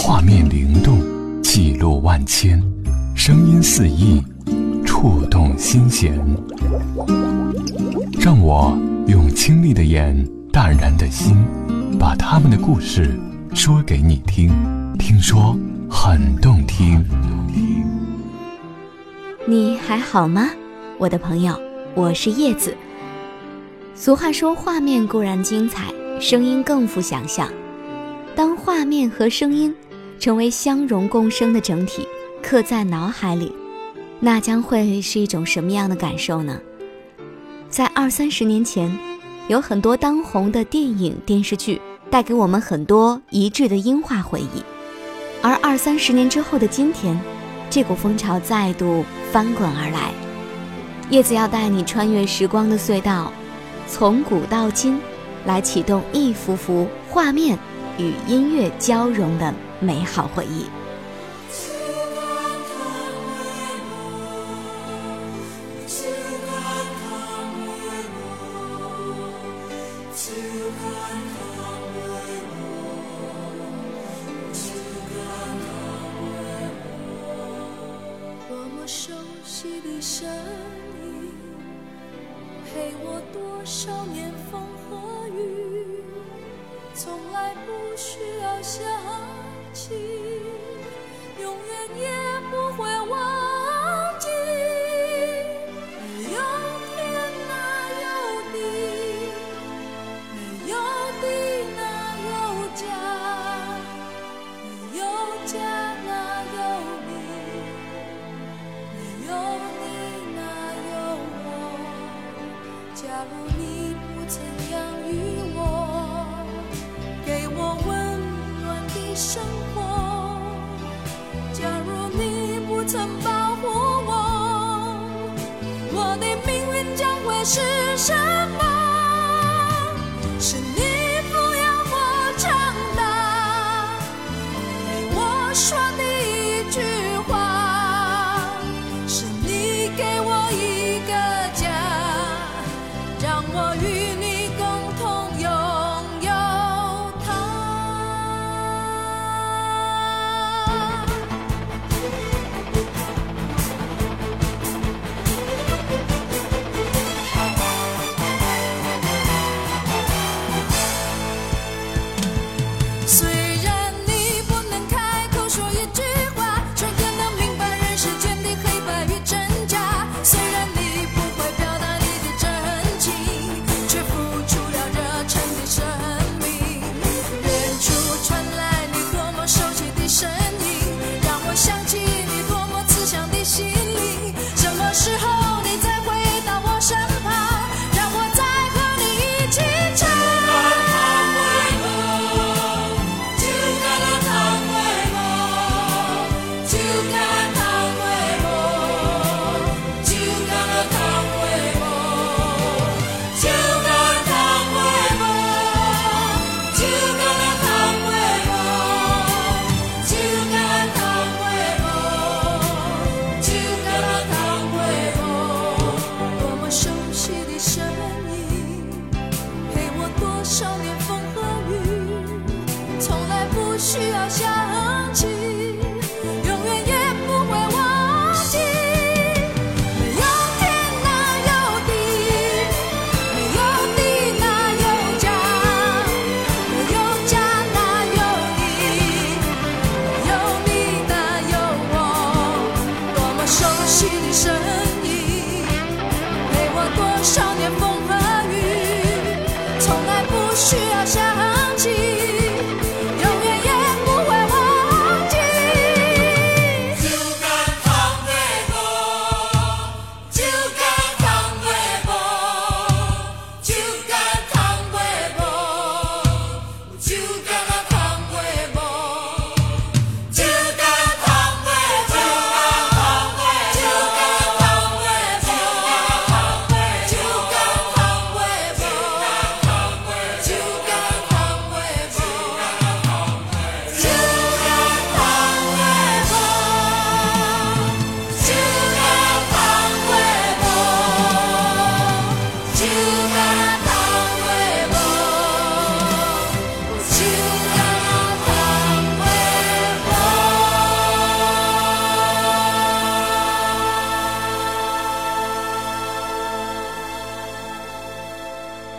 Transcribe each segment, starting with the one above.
画面灵动，记录万千，声音四溢，触动心弦。让我用清丽的眼，淡然的心，把他们的故事说给你听。听说很动听。你还好吗，我的朋友？我是叶子。俗话说，画面固然精彩，声音更富想象。当画面和声音成为相融共生的整体，刻在脑海里，那将会是一种什么样的感受呢？在二三十年前，有很多当红的电影、电视剧带给我们很多一致的音画回忆，而二三十年之后的今天，这股风潮再度翻滚而来。叶子要带你穿越时光的隧道，从古到今，来启动一幅幅画面。与音乐交融的美好回忆。呼我，我的命运将会是什么？是你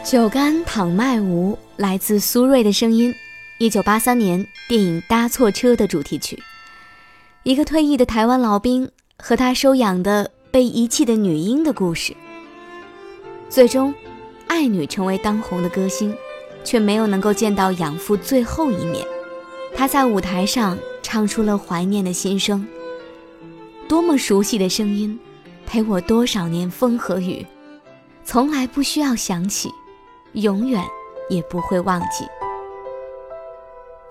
酒干倘卖无，来自苏芮的声音。一九八三年电影《搭错车》的主题曲。一个退役的台湾老兵和他收养的被遗弃的女婴的故事。最终，爱女成为当红的歌星，却没有能够见到养父最后一面。他在舞台上唱出了怀念的心声。多么熟悉的声音，陪我多少年风和雨，从来不需要想起。永远也不会忘记。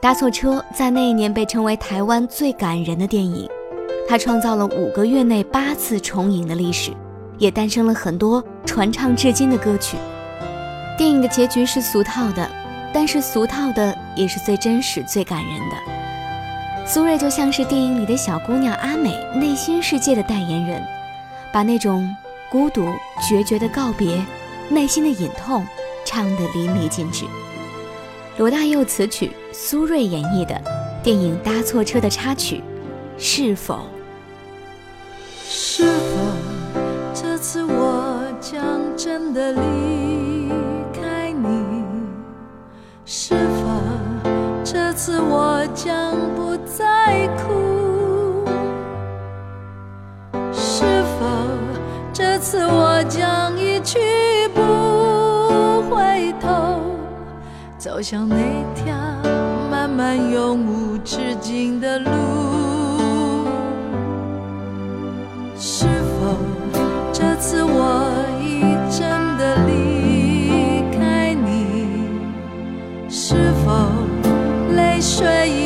搭错车在那一年被称为台湾最感人的电影，它创造了五个月内八次重影的历史，也诞生了很多传唱至今的歌曲。电影的结局是俗套的，但是俗套的也是最真实、最感人的。苏芮就像是电影里的小姑娘阿美内心世界的代言人，把那种孤独、决绝的告别、内心的隐痛。唱得淋漓尽致。罗大佑词曲，苏芮演绎的电影《搭错车》的插曲，是否？是否这次我将真的离开你？是否这次我将不再哭？是否这次我走向那条漫漫永无止境的路，是否这次我已真的离开你？是否泪水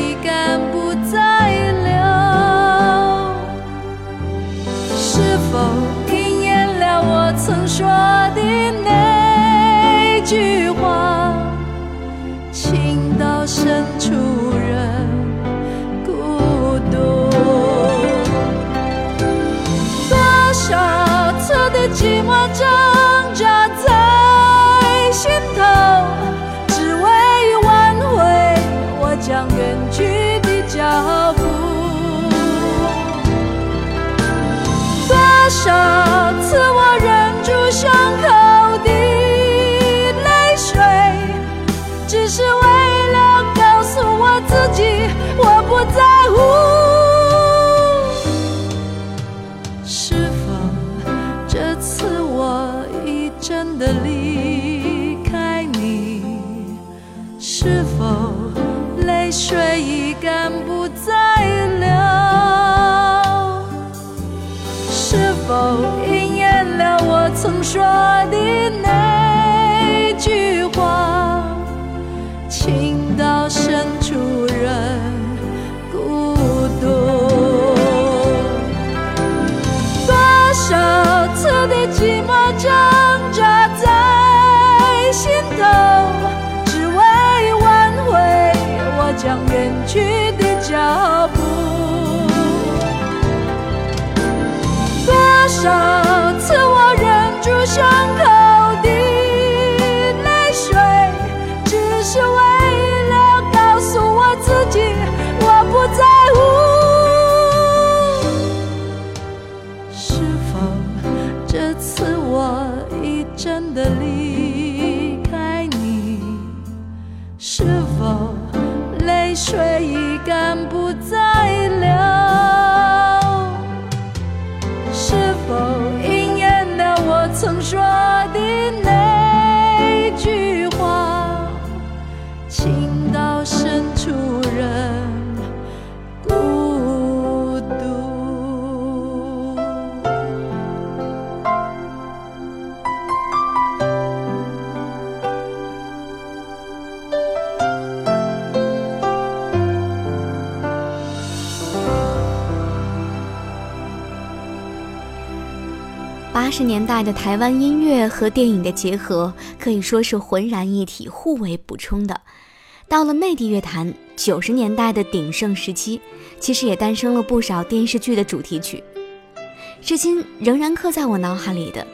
伤十年代的台湾音乐和电影的结合可以说是浑然一体、互为补充的。到了内地乐坛九十年代的鼎盛时期，其实也诞生了不少电视剧的主题曲。至今仍然刻在我脑海里的，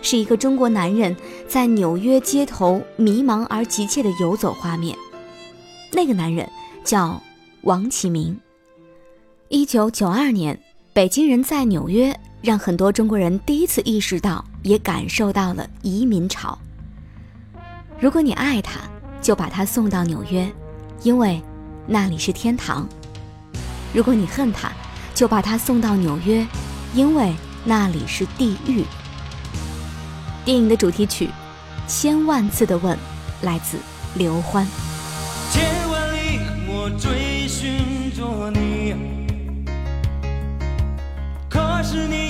是一个中国男人在纽约街头迷茫而急切的游走画面。那个男人叫王启明。一九九二年，北京人在纽约。让很多中国人第一次意识到，也感受到了移民潮。如果你爱他，就把他送到纽约，因为那里是天堂；如果你恨他，就把他送到纽约，因为那里是地狱。电影的主题曲《千万次的问》来自刘欢。千万里，我追寻着你，可是你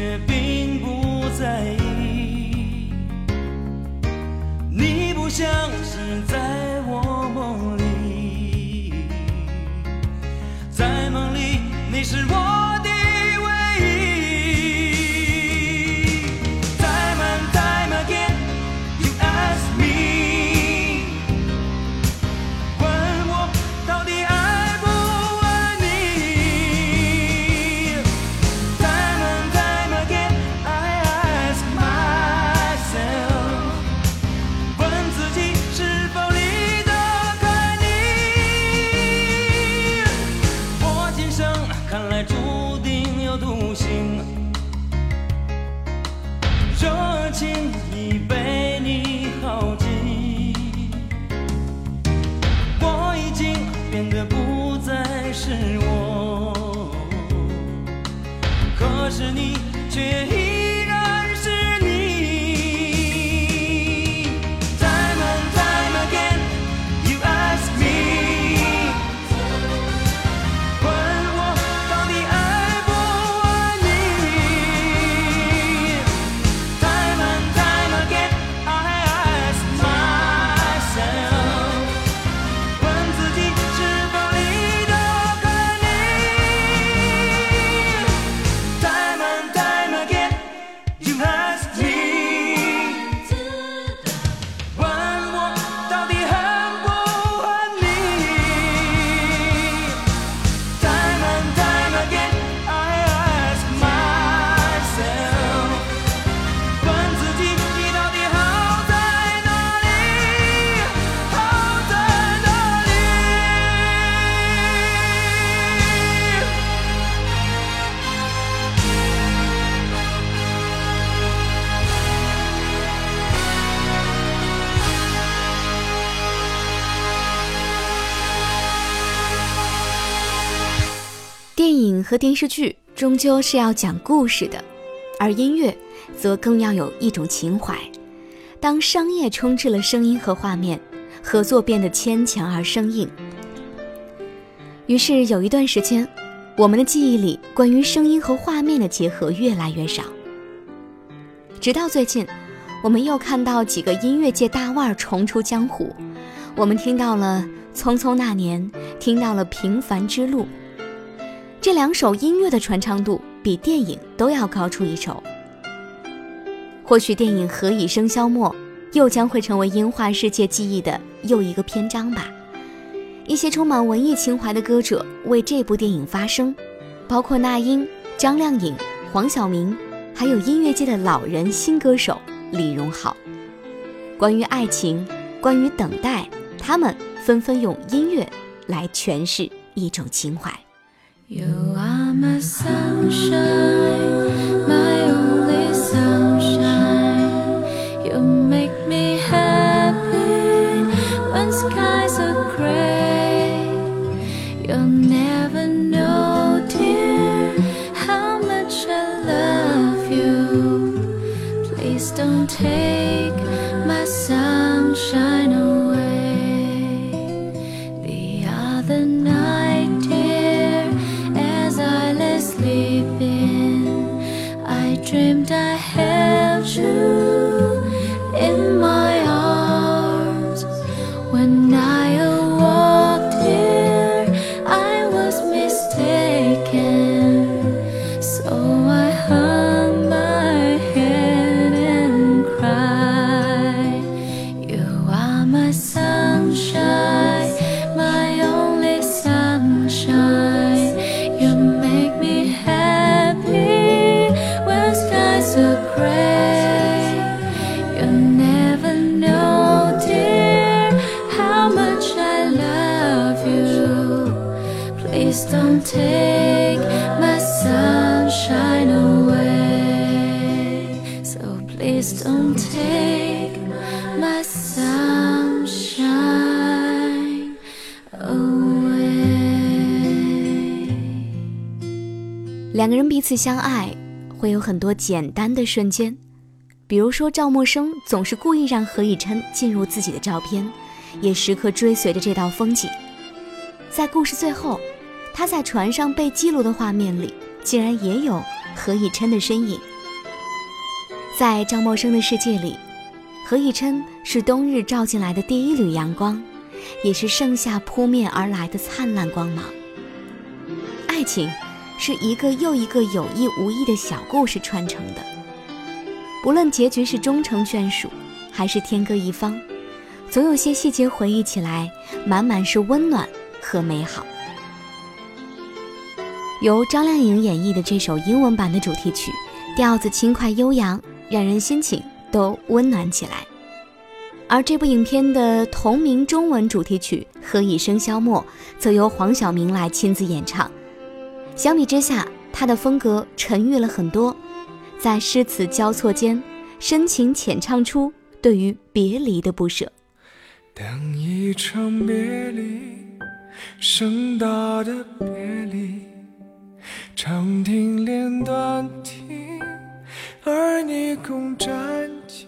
却并不在意。你不像是在我梦里，在梦里你是我。是你却已和电视剧终究是要讲故事的，而音乐则更要有一种情怀。当商业充斥了声音和画面，合作变得牵强而生硬。于是有一段时间，我们的记忆里关于声音和画面的结合越来越少。直到最近，我们又看到几个音乐界大腕重出江湖。我们听到了《匆匆那年》，听到了《平凡之路》。这两首音乐的传唱度比电影都要高出一筹。或许电影《何以笙箫默》又将会成为音画世界记忆的又一个篇章吧。一些充满文艺情怀的歌者为这部电影发声，包括那英、张靓颖、黄晓明，还有音乐界的老人新歌手李荣浩。关于爱情，关于等待，他们纷纷用音乐来诠释一种情怀。You are my sunshine, my only sunshine. You make me happy when skies are gray. You'll never know, dear, how much I love you. Please don't take 次相爱，会有很多简单的瞬间，比如说赵默笙总是故意让何以琛进入自己的照片，也时刻追随着这道风景。在故事最后，他在船上被记录的画面里，竟然也有何以琛的身影。在赵默笙的世界里，何以琛是冬日照进来的第一缕阳光，也是盛夏扑面而来的灿烂光芒。爱情。是一个又一个有意无意的小故事串成的，不论结局是终成眷属，还是天各一方，总有些细节回忆起来，满满是温暖和美好。由张靓颖演绎的这首英文版的主题曲，调子轻快悠扬，让人心情都温暖起来。而这部影片的同名中文主题曲《何以笙箫默》，则由黄晓明来亲自演唱。相比之下，他的风格沉郁了很多，在诗词交错间，深情浅唱出对于别离的不舍。等一场别离，盛大的别离，长亭连断亭，而你共沾巾，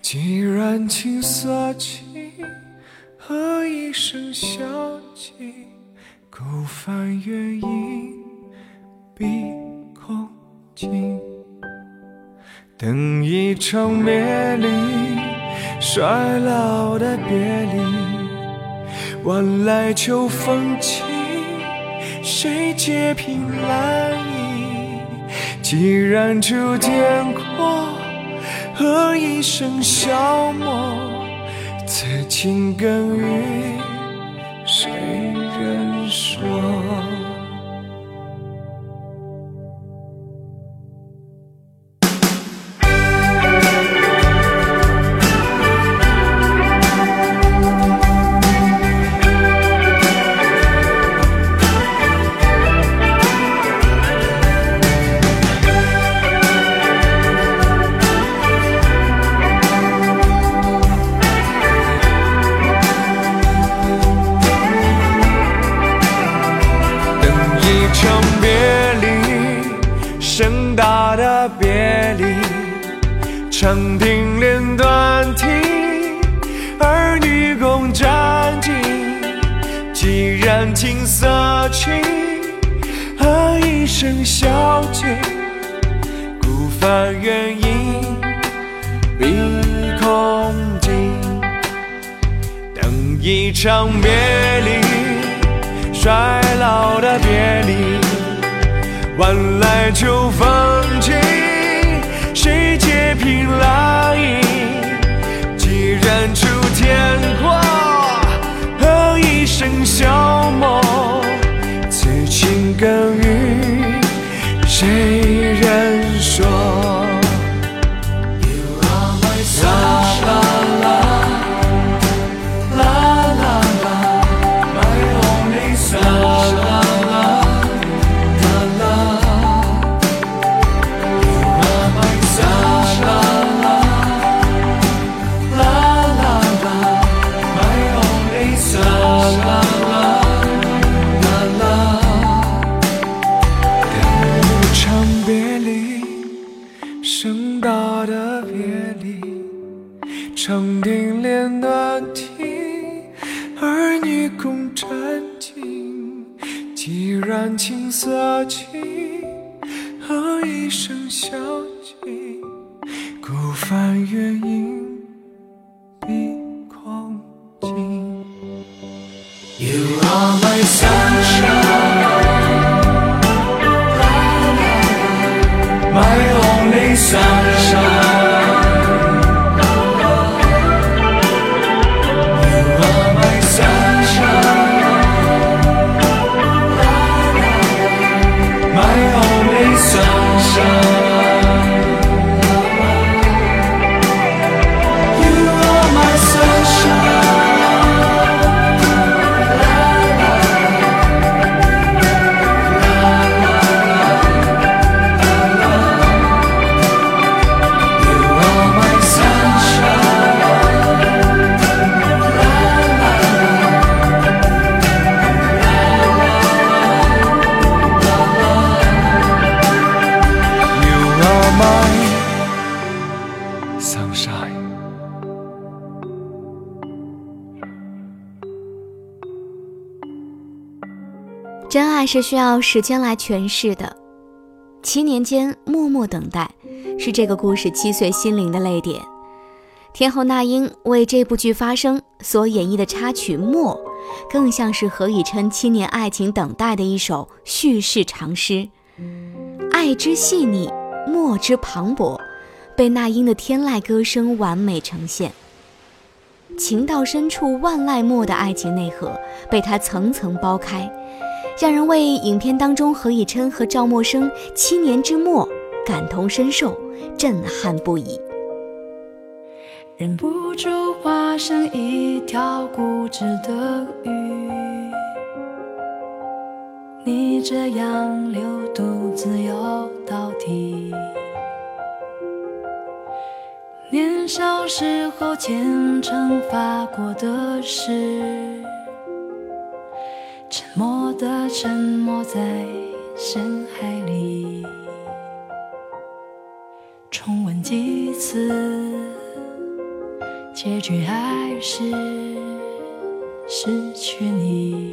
既然青色起，何以笙箫寂？孤帆远影碧空尽，等一场别离，衰老的别离。晚来秋风起，谁接凭栏倚？既然秋天过，何以笙箫默？此情更与长亭连断亭，儿女共沾巾。既然青色情，何以笙箫寂？孤帆远影碧空尽。等一场别离，衰老的别离。晚来秋风凭栏？既然出天过，何以笙箫默？此情更与谁人说？是需要时间来诠释的。七年间默默等待，是这个故事击碎心灵的泪点。天后那英为这部剧发声所演绎的插曲《默》，更像是何以琛七年爱情等待的一首叙事长诗。爱之细腻，默之磅礴，被那英的天籁歌声完美呈现。情到深处万籁默的爱情内核，被他层层剥开。让人为影片当中何以琛和赵默笙七年之默感同身受，震撼不已。忍不住化身一条固执的鱼，你这样流独自游到底。年少时候虔诚发过的誓。沉默的沉默在深海里，重温几次，结局还是失去你。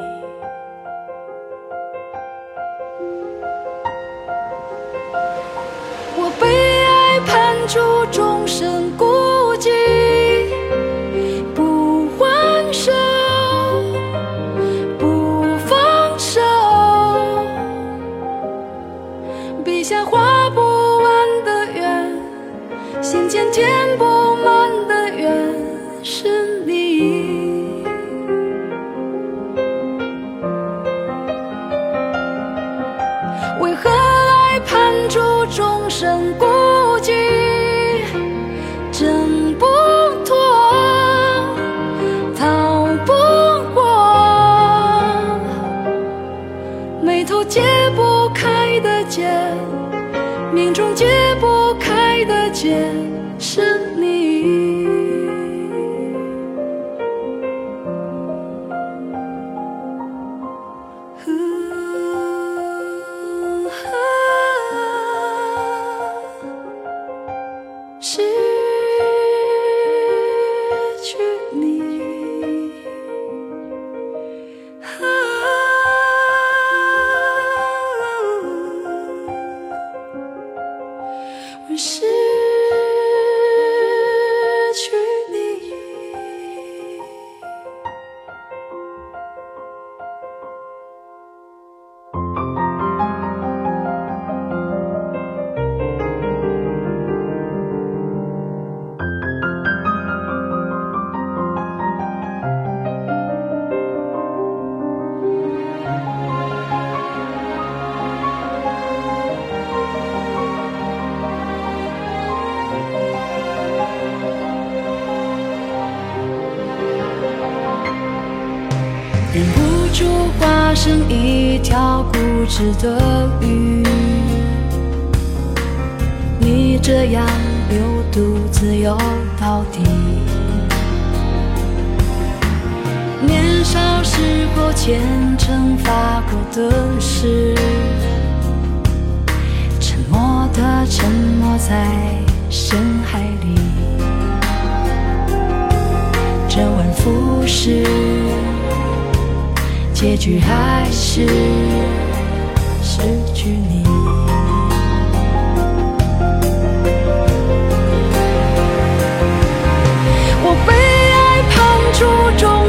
的鱼，你这样流独自游到底。年少时候虔诚发过的誓，沉默的沉没在深海里，周而复始。结局还是失去你。我被爱判处终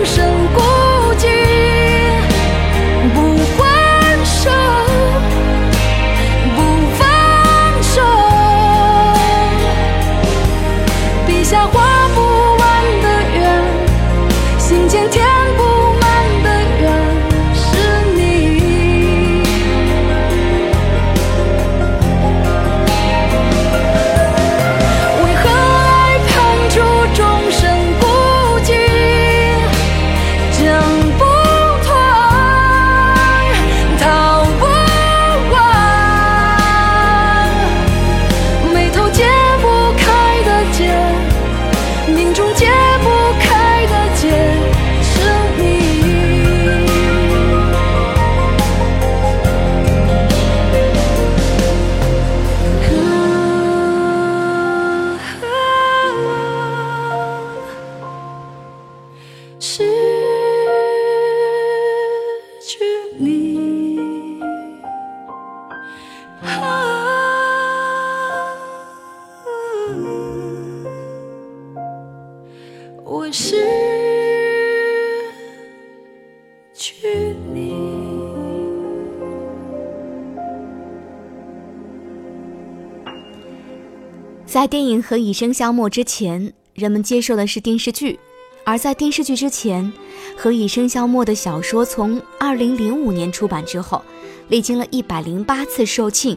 在电影《何以笙箫默》之前，人们接受的是电视剧；而在电视剧之前，《何以笙箫默》的小说从2005年出版之后，历经了一百零八次售罄，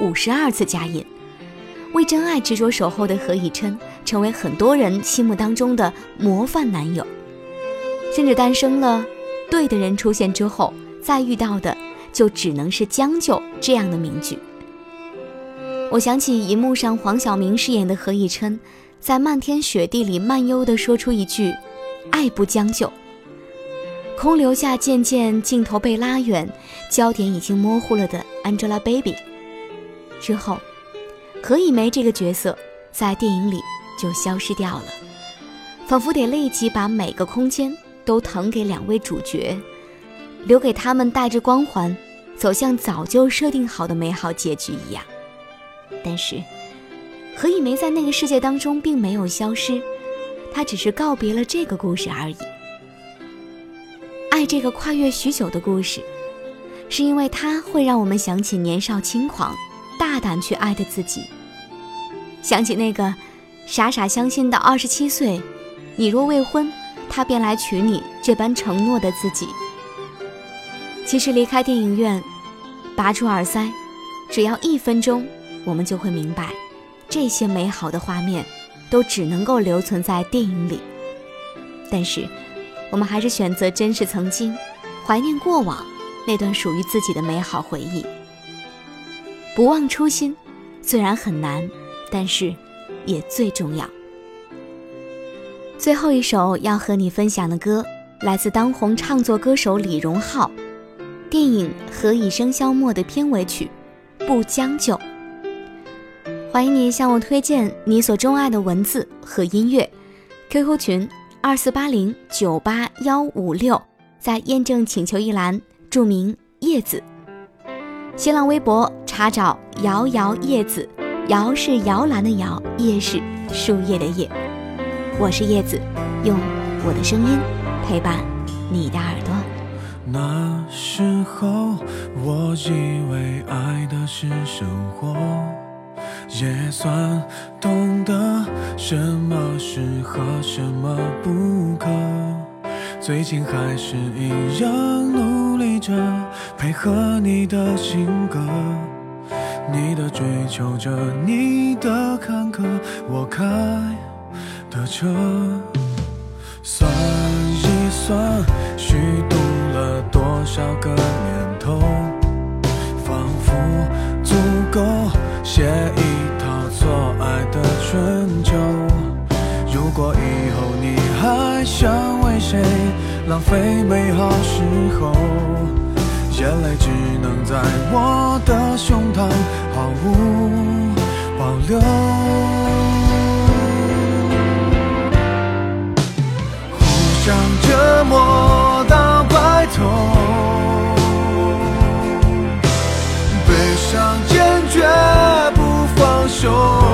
五十二次加印。为真爱执着守候的何以琛，成为很多人心目当中的模范男友，甚至诞生了“对的人出现之后，再遇到的就只能是将就”这样的名句。我想起银幕上黄晓明饰演的何以琛，在漫天雪地里慢悠地说出一句：“爱不将就。”空留下渐渐镜头被拉远，焦点已经模糊了的 Angelababy。之后，何以玫这个角色在电影里就消失掉了，仿佛得立即把每个空间都腾给两位主角，留给他们带着光环，走向早就设定好的美好结局一样。但是，何以玫在那个世界当中并没有消失，她只是告别了这个故事而已。爱这个跨越许久的故事，是因为它会让我们想起年少轻狂、大胆去爱的自己，想起那个傻傻相信到二十七岁，你若未婚，他便来娶你这般承诺的自己。其实离开电影院，拔出耳塞，只要一分钟。我们就会明白，这些美好的画面都只能够留存在电影里。但是，我们还是选择珍视曾经，怀念过往那段属于自己的美好回忆。不忘初心，虽然很难，但是也最重要。最后一首要和你分享的歌，来自当红唱作歌手李荣浩，电影《何以笙箫默》的片尾曲《不将就》。欢迎你向我推荐你所钟爱的文字和音乐，QQ 群二四八零九八幺五六，在验证请求一栏注明叶子。新浪微博查找摇摇叶子，摇是摇篮的摇，叶是树叶的叶。我是叶子，用我的声音陪伴你的耳朵。那时候我以为爱的是生活。也算懂得什么适合，什么不可。最近还是一样努力着配合你的性格，你的追求着，你的坎坷，我开的车。算一算，虚度了多少个年头，仿佛足够写一套。错爱的春秋，如果以后你还想为谁浪费美好时候，眼泪只能在我的胸膛毫无保留。互相折磨到白头，悲伤坚。shore.